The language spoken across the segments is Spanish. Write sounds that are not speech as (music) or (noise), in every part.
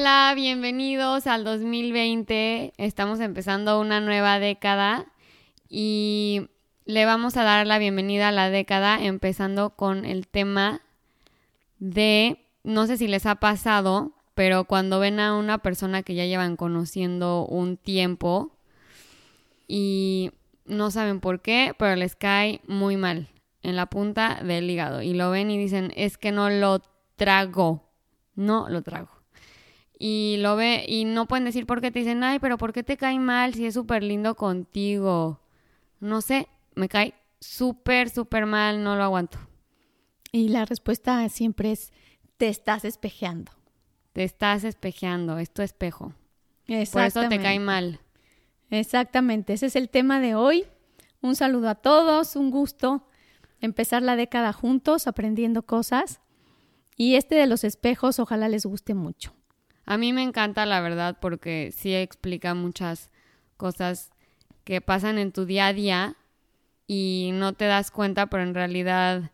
Hola, bienvenidos al 2020. Estamos empezando una nueva década y le vamos a dar la bienvenida a la década empezando con el tema de, no sé si les ha pasado, pero cuando ven a una persona que ya llevan conociendo un tiempo y no saben por qué, pero les cae muy mal en la punta del hígado y lo ven y dicen, es que no lo trago, no lo trago. Y lo ve y no pueden decir por qué te dicen, ay, pero ¿por qué te cae mal si es súper lindo contigo? No sé, me cae súper, súper mal, no lo aguanto. Y la respuesta siempre es, te estás espejeando. Te estás espejeando, es tu espejo. Por eso te cae mal. Exactamente, ese es el tema de hoy. Un saludo a todos, un gusto empezar la década juntos aprendiendo cosas. Y este de los espejos ojalá les guste mucho. A mí me encanta la verdad porque sí explica muchas cosas que pasan en tu día a día y no te das cuenta, pero en realidad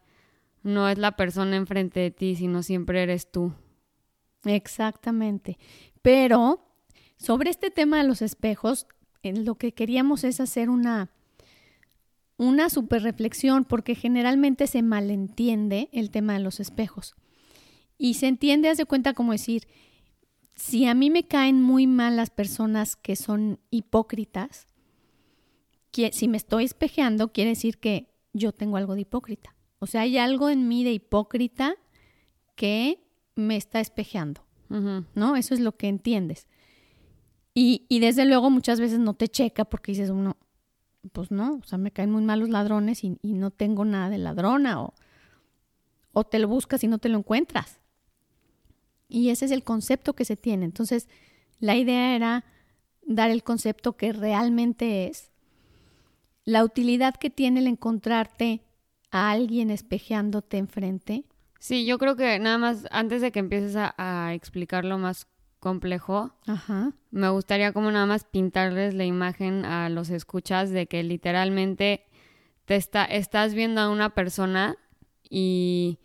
no es la persona enfrente de ti, sino siempre eres tú. Exactamente. Pero sobre este tema de los espejos, lo que queríamos es hacer una una super reflexión porque generalmente se malentiende el tema de los espejos. Y se entiende, hace cuenta como decir, si a mí me caen muy mal las personas que son hipócritas, que, si me estoy espejeando, quiere decir que yo tengo algo de hipócrita. O sea, hay algo en mí de hipócrita que me está espejeando, ¿no? Eso es lo que entiendes. Y, y, desde luego muchas veces no te checa porque dices uno, pues no, o sea, me caen muy mal los ladrones y, no tengo nada de ladrona o, o te lo buscas y no te lo encuentras. Y ese es el concepto que se tiene. Entonces, la idea era dar el concepto que realmente es la utilidad que tiene el encontrarte a alguien espejeándote enfrente. Sí, yo creo que nada más antes de que empieces a, a explicarlo más complejo. Ajá. Me gustaría como nada más pintarles la imagen a los escuchas de que literalmente te está, estás viendo a una persona y,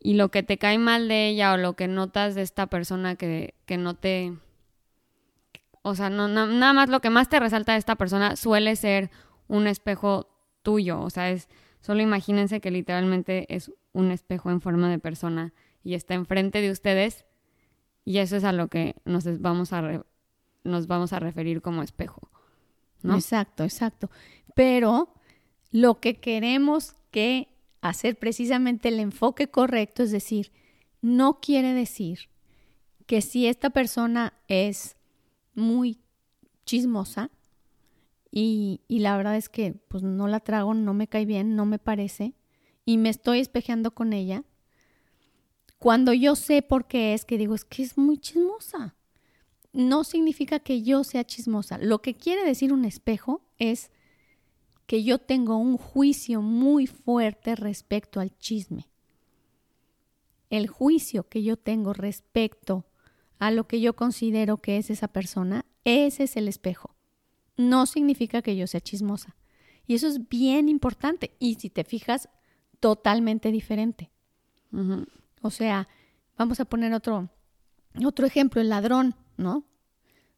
y lo que te cae mal de ella o lo que notas de esta persona que, que no te... O sea, no, nada más lo que más te resalta de esta persona suele ser un espejo tuyo. O sea, es solo imagínense que literalmente es un espejo en forma de persona y está enfrente de ustedes y eso es a lo que nos vamos a, nos vamos a referir como espejo. Exacto, exacto. Pero lo que queremos que hacer precisamente el enfoque correcto es decir, no quiere decir que si esta persona es muy chismosa y, y, la verdad es que pues no la trago, no me cae bien, no me parece y me estoy espejeando con ella, cuando yo sé por qué es que digo, es que es muy chismosa. No significa que yo sea chismosa. Lo que quiere decir un espejo es que yo tengo un juicio muy fuerte respecto al chisme. El juicio que yo tengo respecto a lo que yo considero que es esa persona, ese es el espejo. No significa que yo sea chismosa. Y eso es bien importante. Y si te fijas, totalmente diferente. O sea, vamos a poner otro, otro ejemplo, el ladrón, ¿no?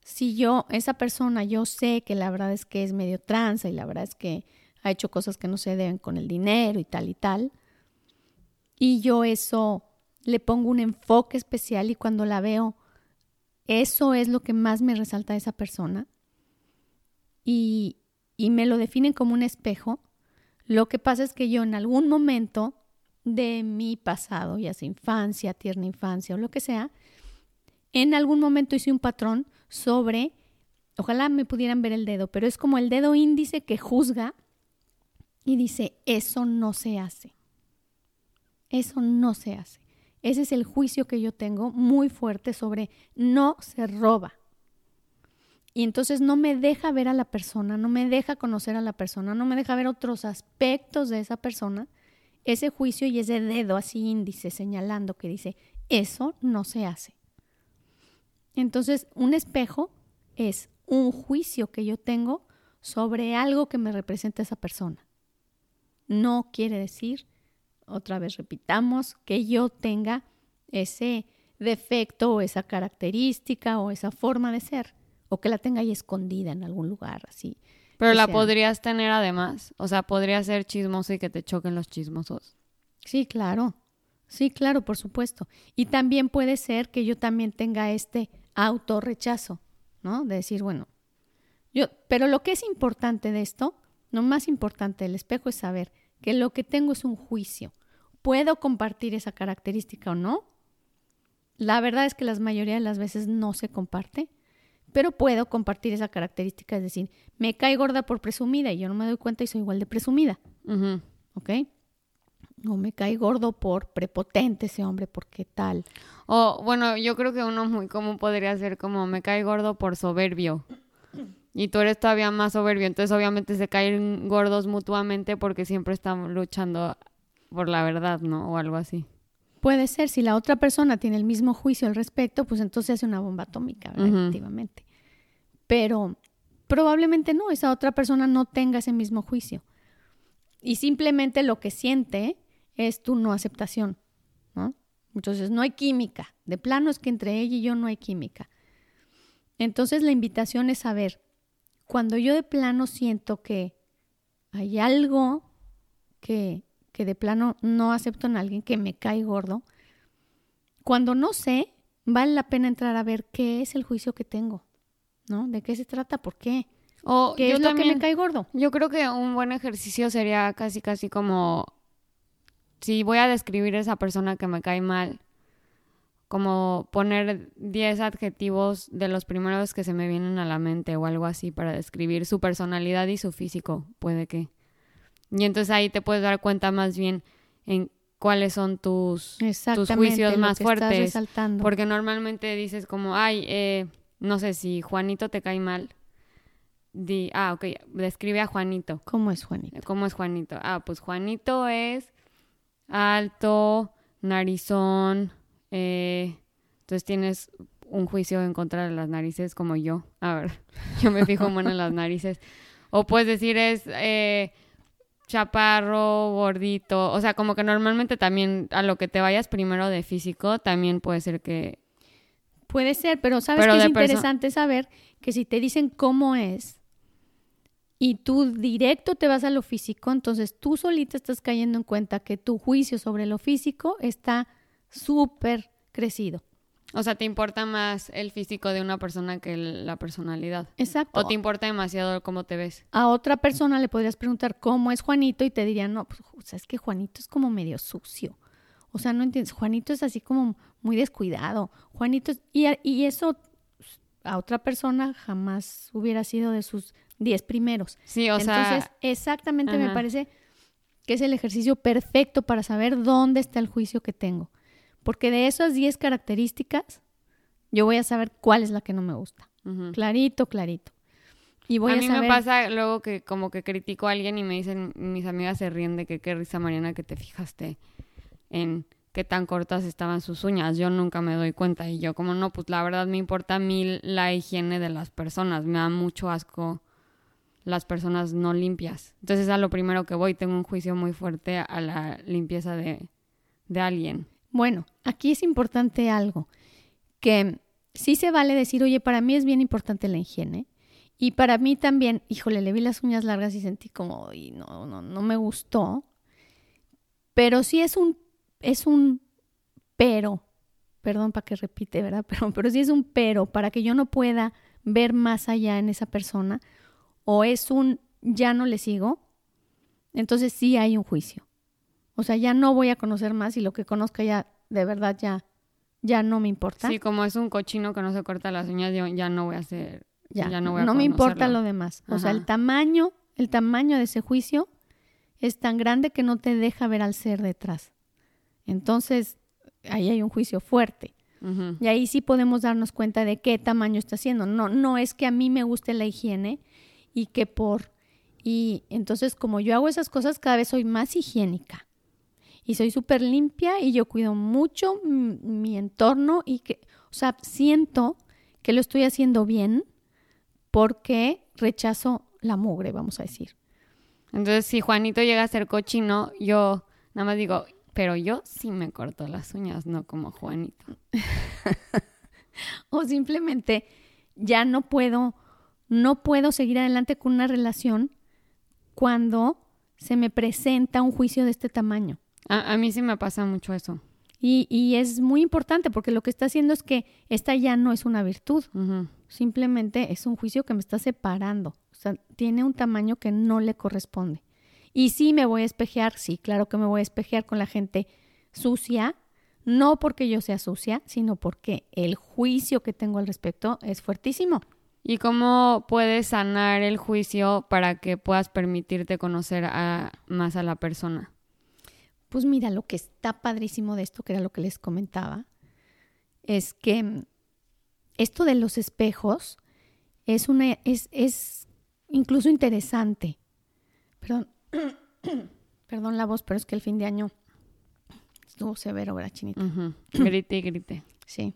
Si yo, esa persona, yo sé que la verdad es que es medio tranza y la verdad es que ha hecho cosas que no se deben con el dinero y tal y tal, y yo eso le pongo un enfoque especial y cuando la veo, eso es lo que más me resalta a esa persona y, y me lo definen como un espejo, lo que pasa es que yo en algún momento de mi pasado, ya sea infancia, tierna infancia o lo que sea, en algún momento hice un patrón sobre, ojalá me pudieran ver el dedo, pero es como el dedo índice que juzga y dice, eso no se hace. Eso no se hace. Ese es el juicio que yo tengo muy fuerte sobre no se roba. Y entonces no me deja ver a la persona, no me deja conocer a la persona, no me deja ver otros aspectos de esa persona ese juicio y ese dedo así índice señalando que dice, eso no se hace. Entonces, un espejo es un juicio que yo tengo sobre algo que me representa esa persona. No quiere decir, otra vez repitamos, que yo tenga ese defecto o esa característica o esa forma de ser, o que la tenga ahí escondida en algún lugar, así. Pero la sea- podrías tener además. O sea, podría ser chismoso y que te choquen los chismosos. Sí, claro. Sí, claro, por supuesto. Y también puede ser que yo también tenga este autorrechazo, ¿no? De decir, bueno, yo, pero lo que es importante de esto, lo más importante del espejo es saber que lo que tengo es un juicio. ¿Puedo compartir esa característica o no? La verdad es que la mayoría de las veces no se comparte, pero puedo compartir esa característica, es decir, me cae gorda por presumida y yo no me doy cuenta y soy igual de presumida. ¿ok? O me cae gordo por prepotente ese hombre, porque tal. O bueno, yo creo que uno muy común podría ser como me cae gordo por soberbio. Y tú eres todavía más soberbio, entonces obviamente se caen gordos mutuamente porque siempre están luchando por la verdad, ¿no? O algo así. Puede ser, si la otra persona tiene el mismo juicio al respecto, pues entonces hace una bomba atómica, ¿verdad? Efectivamente. Pero probablemente no, esa otra persona no tenga ese mismo juicio. Y simplemente lo que siente es tu no aceptación, ¿no? Entonces no hay química. De plano es que entre ella y yo no hay química. Entonces la invitación es saber, cuando yo de plano siento que hay algo que, que de plano no acepto en alguien, que me cae gordo, cuando no sé, vale la pena entrar a ver qué es el juicio que tengo, ¿no? ¿De qué se trata? ¿Por qué? O ¿Qué yo es lo que me cae gordo? Yo creo que un buen ejercicio sería casi casi como si voy a describir a esa persona que me cae mal, como poner 10 adjetivos de los primeros que se me vienen a la mente o algo así para describir su personalidad y su físico, puede que. Y entonces ahí te puedes dar cuenta más bien en cuáles son tus, Exactamente. juicios más fuertes, porque normalmente dices como, ay, eh, no sé si Juanito te cae mal. Di, ah, ok, describe a Juanito. ¿Cómo es, Juanita? ¿Cómo es Juanito? Ah, pues Juanito es alto, narizón, eh, entonces tienes un juicio en contra de las narices como yo. A ver, (laughs) yo me fijo bueno en las narices. O puedes decir es eh, chaparro, gordito, o sea, como que normalmente también a lo que te vayas primero de físico, también puede ser que... Puede ser, pero sabes Pero que es interesante saber que si te dicen cómo es y tú directo te vas a lo físico, entonces tú solita estás cayendo en cuenta que tu juicio sobre lo físico está súper crecido. O sea, te importa más el físico de una persona que la personalidad. Exacto. O te importa demasiado cómo te ves. A otra persona le podrías preguntar cómo es Juanito y te dirían, no, pues o sea, es que Juanito es como medio sucio. O sea, no entiendes, Juanito es así como muy descuidado. Juanito es... Y, y eso a otra persona jamás hubiera sido de sus diez primeros. Sí, o sea, Entonces, exactamente me parece que es el ejercicio perfecto para saber dónde está el juicio que tengo. Porque de esas 10 características, yo voy a saber cuál es la que no me gusta. ujú. Clarito, clarito. Y voy a a, mí saber... me pasa luego que como que critico a alguien y me dicen, mis amigas se ríen de que qué risa Mariana que te fijaste en qué tan cortas estaban sus uñas. Yo nunca me doy cuenta y yo como no, pues la verdad me importa mil la higiene de las personas. Me da mucho asco las personas no limpias. Entonces a lo primero que voy tengo un juicio muy fuerte a la limpieza de, de alguien. Bueno, aquí es importante algo, que sí se vale decir, oye, para mí es bien importante la higiene. Y para mí también, híjole, le vi las uñas largas y sentí como, y no, no, no me gustó. Pero sí es un, es un pero, perdón para que repite, ¿verdad? (laughs) Pero, pero sí es un pero para que yo no pueda ver más allá en esa persona. O es un ya no le sigo. Entonces sí hay un juicio. O sea, ya no voy a conocer más y lo que conozca ya, de verdad, ya, ya no me importa. Sí, como es un cochino que no se corta las uñas, yo ya no voy a hacer... ya, ya no voy a me importa lo demás. O sea, el tamaño, el tamaño de ese juicio es tan grande que no te deja ver al ser detrás. Entonces, ahí hay un juicio fuerte. Y ahí sí podemos darnos cuenta de qué tamaño está haciendo. No, no es que a mí me guste la higiene y que por... Y entonces como yo hago esas cosas, cada vez soy más higiénica. Y soy súper limpia y yo cuido mucho mi entorno y que, o sea, siento que lo estoy haciendo bien porque rechazo la mugre, vamos a decir. Entonces, si Juanito llega a ser cochino, yo nada más digo, Pero yo sí me corto las uñas, no como Juanito. (laughs) o simplemente ya no puedo, no puedo seguir adelante con una relación cuando se me presenta un juicio de este tamaño. A, mí sí me pasa mucho eso. Y, y, es muy importante porque lo que está haciendo es que esta ya no es una virtud, simplemente es un juicio que me está separando, o sea, tiene un tamaño que no le corresponde. Y sí me voy a espejear, sí, claro que me voy a espejear con la gente sucia, no porque yo sea sucia, sino porque el juicio que tengo al respecto es fuertísimo. ¿Y cómo puedes sanar el juicio para que puedas permitirte conocer más a la persona? Pues mira, lo que está padrísimo de esto, que era lo que les comentaba, es que esto de los espejos es una, es, es incluso interesante. Perdón, (coughs) perdón la voz, pero es que el fin de año estuvo severo, ¿verdad, Chinita? (coughs) Grite y grite. Sí.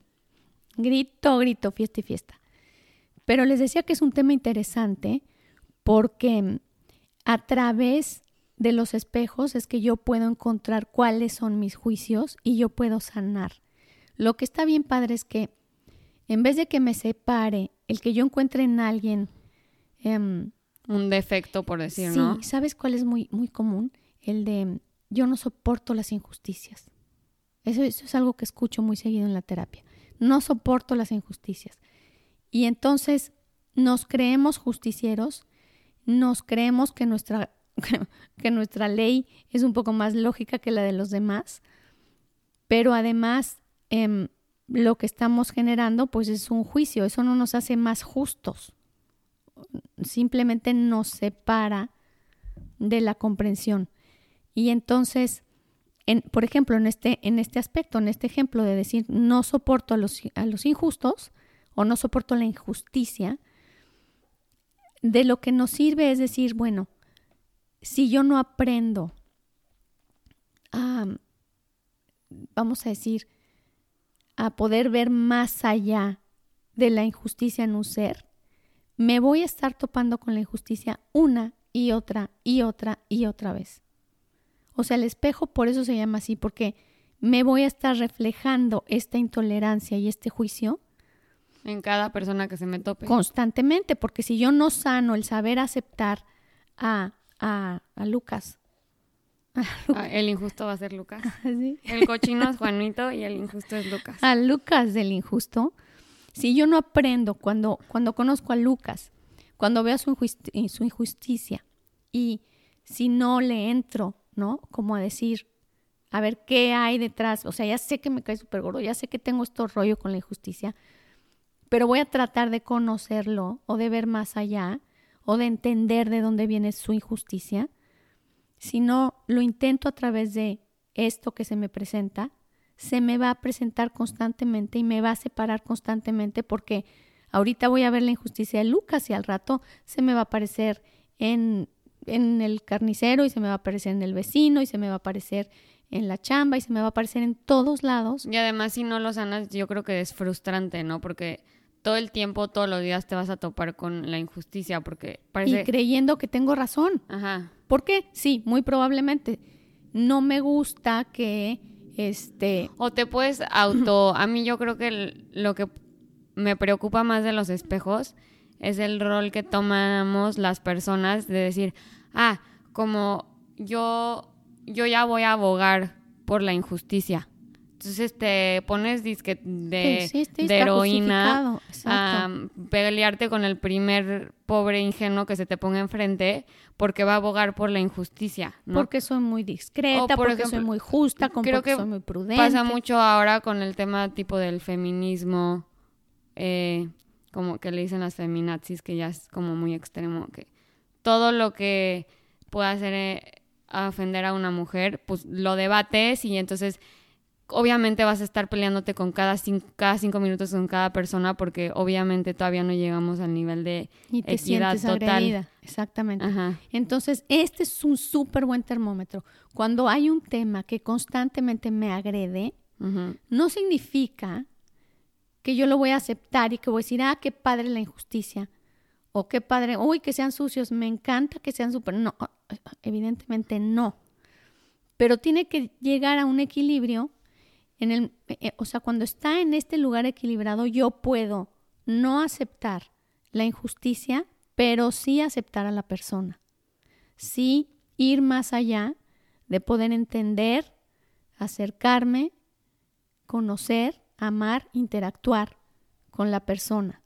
Grito, grito, fiesta y fiesta. Pero les decía que es un tema interesante porque a través de los espejos es que yo puedo encontrar cuáles son mis juicios y yo puedo sanar. Lo que está bien padre es que en vez de que me separe, el que yo encuentre en alguien... Em, un defecto, por decir, ¿no? Sí, ¿sabes cuál es muy, muy común? El de yo no soporto las injusticias. Eso, eso es algo que escucho muy seguido en la terapia. No soporto las injusticias. Y entonces nos creemos justicieros, nos creemos que nuestra, (laughs) que nuestra ley es un poco más lógica que la de los demás, pero además em, lo que estamos generando pues es un juicio, eso no nos hace más justos, simplemente nos separa de la comprensión. Y entonces, en, por ejemplo, en este, en este aspecto, en este ejemplo de decir no soporto a los, a los injustos o no soporto la injusticia, de lo que nos sirve es decir, bueno, si yo no aprendo a, vamos a decir, a poder ver más allá de la injusticia en un ser, me voy a estar topando con la injusticia una y otra y otra y otra vez. O sea, el espejo por eso se llama así, porque me voy a estar reflejando esta intolerancia y este juicio. En cada persona que se me tope. Constantemente, porque si yo no sano el saber aceptar a, a, a Lucas Ah, el injusto va a ser Lucas. (laughs) El cochino es Juanito y el injusto es Lucas. A Lucas del injusto. Si yo no aprendo cuando, cuando conozco a Lucas, cuando veo su, su injusticia y si no le entro, ¿no? Como a decir, a ver qué hay detrás. O sea, ya sé que me cae súper gordo, ya sé que tengo esto rollo con la injusticia, pero voy a tratar de conocerlo o de ver más allá o de entender de dónde viene su injusticia si no lo intento a través de esto que se me presenta, se me va a presentar constantemente y me va a separar constantemente porque ahorita voy a ver la injusticia de Lucas y al rato se me va a aparecer en, en el carnicero y se me va a aparecer en el vecino y se me va a aparecer en la chamba y se me va a aparecer en todos lados. Y además si no lo sanas yo creo que es frustrante, ¿no? Porque todo el tiempo, todos los días te vas a topar con la injusticia porque parece... Y creyendo que tengo razón. Ajá. ¿Por qué? Sí, muy probablemente. No me gusta que este... O te puedes auto... A mí yo creo que lo que me preocupa más de los espejos es el rol que tomamos las personas de decir, ah, como yo, yo ya voy a abogar por la injusticia. Entonces te pones disque de, heroína a pelearte con el primer pobre ingenuo que se te ponga enfrente porque va a abogar por la injusticia. Porque soy muy discreta, porque soy muy justa, creo porque que soy muy prudente. Pasa mucho ahora con el tema tipo del feminismo, eh, como que le dicen las feminazis, que ya es como muy extremo, que todo lo que pueda hacer eh, ofender a una mujer, pues lo debates y entonces obviamente vas a estar peleándote con cada cinco, cada cinco minutos con cada persona porque obviamente todavía no llegamos al nivel de y te equidad total. Exactamente. Entonces, este es un súper buen termómetro. Cuando hay un tema que constantemente me agrede, no significa que yo lo voy a aceptar y que voy a decir, ah, qué padre la injusticia. O qué padre, uy, que sean sucios, me encanta que sean súper. No, evidentemente no pero tiene que llegar a un equilibrio en el, eh, o sea, cuando está en este lugar equilibrado, yo puedo no aceptar la injusticia, pero sí aceptar a la persona. Sí ir más allá de poder entender, acercarme, conocer, amar, interactuar con la persona.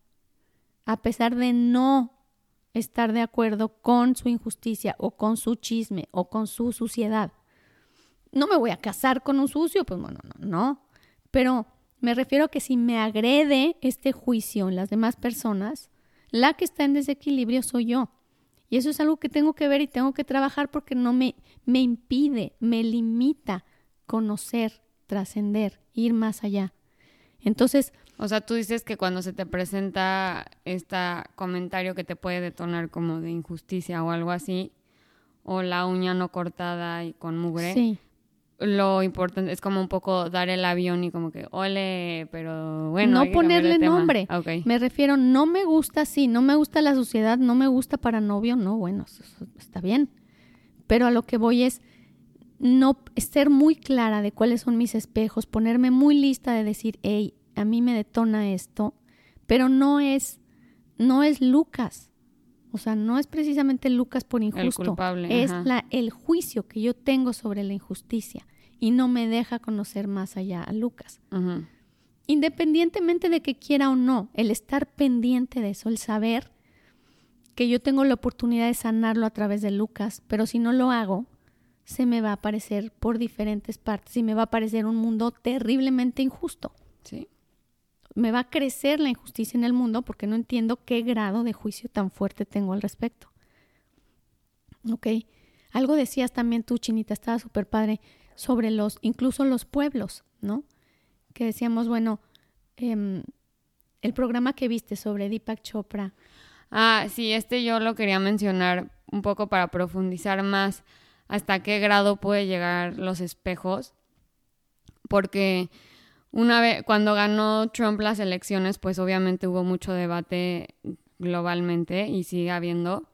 A pesar de no estar de acuerdo con su injusticia o con su chisme o con su suciedad. No me voy a casar con un sucio, pues bueno, no, no. Pero me refiero a que si me agrede este juicio en las demás personas, la que está en desequilibrio soy yo. Y eso es algo que tengo que ver y tengo que trabajar porque no me, me impide, me limita conocer, trascender, ir más allá. Entonces... O sea, tú dices que cuando se te presenta este comentario que te puede detonar como de injusticia o algo así, o la uña no cortada y con mugre, sí lo importante es como un poco dar el avión y como que, ole, pero bueno. No ponerle nombre. Me refiero, no me gusta así, no me gusta la sociedad, no me gusta para novio, no, bueno, está bien. Pero a lo que voy es no ser muy clara de cuáles son mis espejos, ponerme muy lista de decir, hey, a mí me detona esto, pero no es, no es Lucas. O sea, no es precisamente Lucas por injusto. El culpable, es la, el juicio que yo tengo sobre la injusticia y no me deja conocer más allá a Lucas. Independientemente de que quiera o no, el estar pendiente de eso, el saber que yo tengo la oportunidad de sanarlo a través de Lucas, pero si no lo hago, se me va a aparecer por diferentes partes y me va a aparecer un mundo terriblemente injusto. Sí. Me va a crecer la injusticia en el mundo porque no entiendo qué grado de juicio tan fuerte tengo al respecto. Ok. Algo decías también tú, Chinita, estaba súper padre sobre los, incluso los pueblos, ¿no? Que decíamos, bueno, em, el programa que viste sobre Deepak Chopra. Ah, sí, este yo lo quería mencionar un poco para profundizar más hasta qué grado puede llegar los espejos, porque una vez, cuando ganó Trump las elecciones, pues obviamente hubo mucho debate globalmente y sigue habiendo,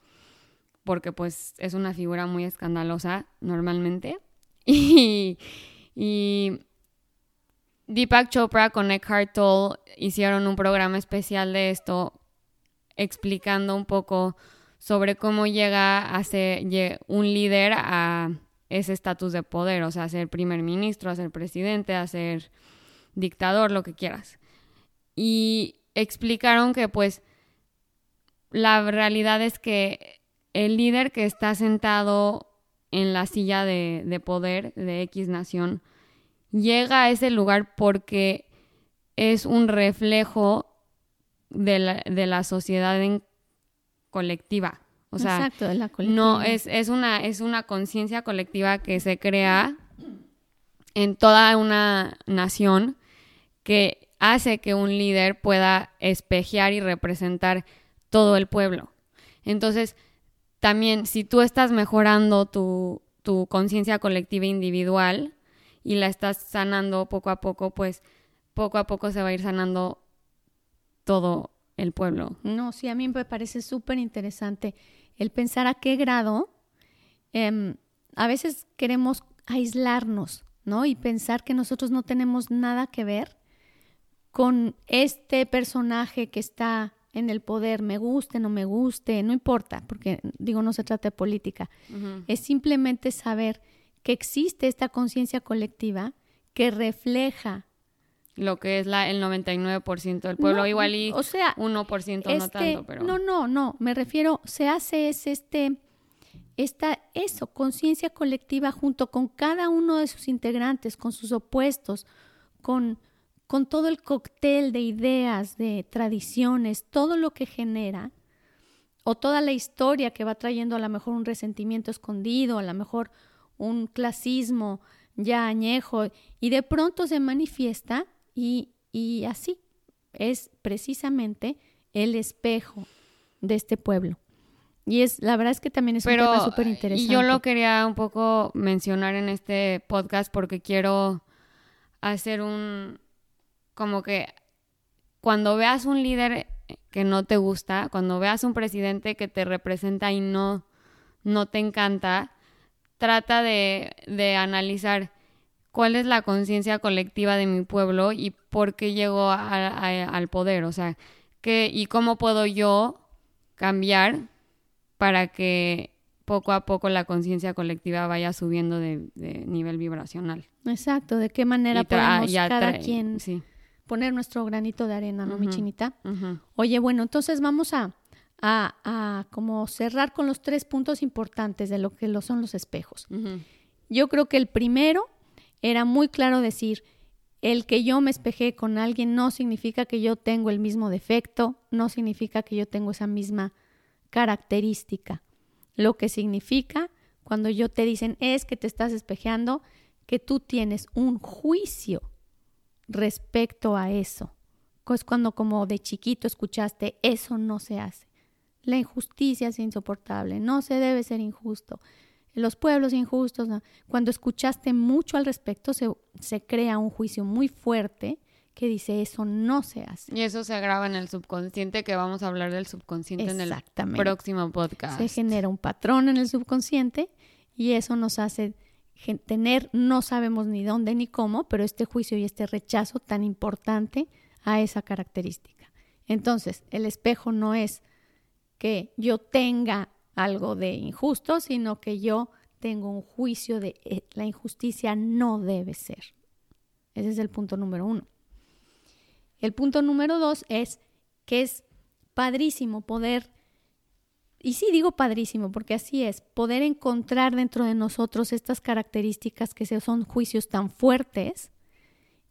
porque pues es una figura muy escandalosa normalmente. Y, Deepak Chopra con Eckhart Tolle hicieron un programa especial de esto explicando un poco sobre cómo llega a ser un líder a ese estatus de poder, o sea, a ser primer ministro, a ser presidente, a ser dictador, lo que quieras. Y explicaron que pues la realidad es que el líder que está sentado en la silla de, poder de X nación, llega a ese lugar porque es un reflejo de la, de la sociedad en colectiva. O sea, no es, es una, es una conciencia colectiva que se crea en toda una nación que hace que un líder pueda espejear y representar todo el pueblo. Entonces, también si tú estás mejorando tu, conciencia colectiva individual y la estás sanando poco a poco, pues poco a poco se va a ir sanando todo el pueblo. No, sí, a mí me parece súper interesante el pensar a qué grado em, a veces queremos aislarnos, ¿no? Y pensar que nosotros no tenemos nada que ver con este personaje que está en el poder, me guste, no me guste, no importa, porque digo, no se trata de política, es simplemente saber que existe esta conciencia colectiva que refleja lo que es la, el 99% del pueblo, igual y o sea, 1% no este, tanto, pero... No, no, no, me refiero, se hace es este, esta, eso, conciencia colectiva junto con cada uno de sus integrantes, con sus opuestos, con con todo el cóctel de ideas, de tradiciones, todo lo que genera, o toda la historia que va trayendo a lo mejor un resentimiento escondido, a lo mejor un clasismo ya añejo, y de pronto se manifiesta y, y así es precisamente el espejo de este pueblo. Y es, la verdad es que también es un tema súper interesante. Y yo lo quería un poco mencionar en este podcast porque quiero hacer un, como que cuando veas un líder que no te gusta, cuando veas un presidente que te representa y no, no te encanta, trata de, de analizar cuál es la conciencia colectiva de mi pueblo y por qué llegó al poder, o sea, que, y cómo puedo yo cambiar para que poco a poco la conciencia colectiva vaya subiendo de, nivel vibracional. Exacto, de qué manera podemos cada quien poner nuestro granito de arena, ¿no, mi chinita? Oye, bueno, entonces vamos a, a, como cerrar con los tres puntos importantes de lo que lo son los espejos. Yo creo que el primero era muy claro decir, el que yo me espejé con alguien no significa que yo tengo el mismo defecto, no significa que yo tengo esa misma característica. Lo que significa cuando yo te dicen es que te estás espejeando, que tú tienes un juicio respecto a eso. Es cuando como de chiquito escuchaste, eso no se hace. La injusticia es insoportable, no se debe ser injusto. Los pueblos injustos, cuando escuchaste mucho al respecto, se, se crea un juicio muy fuerte que dice eso no se hace. Y eso se agrava en el subconsciente, que vamos a hablar del subconsciente en el próximo podcast. Se genera un patrón en el subconsciente y eso nos hace tener, no sabemos ni dónde ni cómo, pero este juicio y este rechazo tan importante a esa característica. Entonces, el espejo no es que yo tenga algo de injusto, sino que yo tengo un juicio de eh, la injusticia no debe ser. Ese es el punto número uno. El punto número dos es que es padrísimo poder, y sí digo padrísimo porque así es, poder encontrar dentro de nosotros estas características que son juicios tan fuertes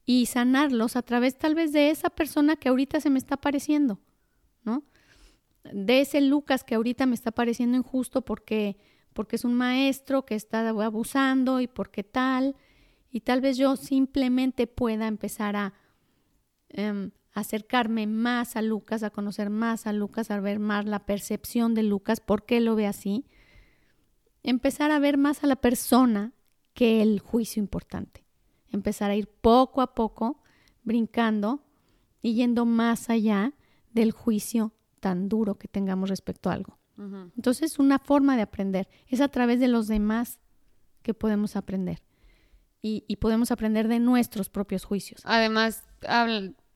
y sanarlos a través tal vez de esa persona que ahorita se me está pareciendo, ¿no? de ese Lucas que ahorita me está pareciendo injusto porque, porque es un maestro que está abusando y porque tal, y tal vez yo simplemente pueda empezar a em, acercarme más a Lucas, a conocer más a Lucas, a ver más la percepción de Lucas, por qué lo ve así, empezar a ver más a la persona que el juicio importante, empezar a ir poco a poco brincando y yendo más allá del juicio tan duro que tengamos respecto a algo. Entonces, una forma de aprender es a través de los demás que podemos aprender. Y, podemos aprender de nuestros propios juicios. Además,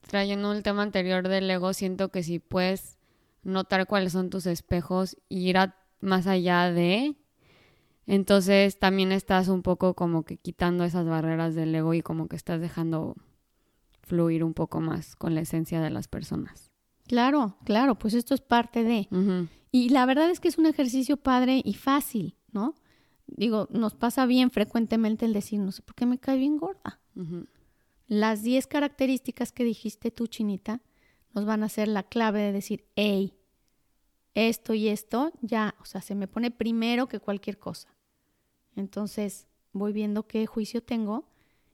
trayendo el tema anterior del ego, siento que si puedes notar cuáles son tus espejos y ir más allá de, entonces también estás un poco como que quitando esas barreras del ego y como que estás dejando fluir un poco más con la esencia de las personas. Claro, claro, pues esto es parte de. Y la verdad es que es un ejercicio padre y fácil, ¿no? Digo, nos pasa bien frecuentemente el decir, no sé por qué me cae bien gorda. Las 10 características que dijiste tú, Chinita, nos van a ser la clave de decir, hey, esto y esto, ya, o sea, se me pone primero que cualquier cosa. Entonces, voy viendo qué juicio tengo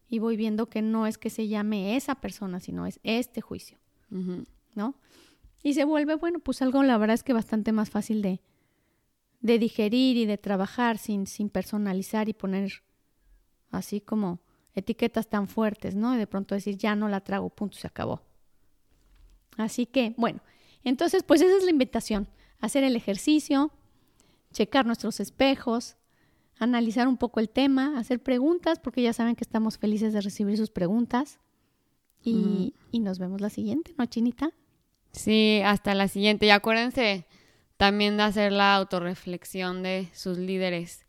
y voy viendo que no es que se llame esa persona, sino es este juicio, ¿no? Y se vuelve, bueno, pues algo la verdad es que bastante más fácil de, de digerir y de trabajar sin, sin personalizar y poner así como etiquetas tan fuertes, ¿no? Y de pronto decir, ya no la trago, punto, se acabó. Así que, bueno, entonces, pues esa es la invitación, hacer el ejercicio, checar nuestros espejos, analizar un poco el tema, hacer preguntas, porque ya saben que estamos felices de recibir sus preguntas. Y, y nos vemos la siguiente, ¿no, Chinita? Sí, hasta la siguiente. Y acuérdense también de hacer la autorreflexión de sus líderes,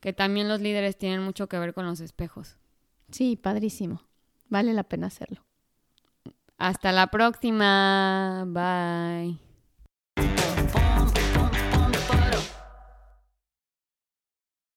que también los líderes tienen mucho que ver con los espejos. Sí, padrísimo. Vale la pena hacerlo. Hasta la próxima. Bye.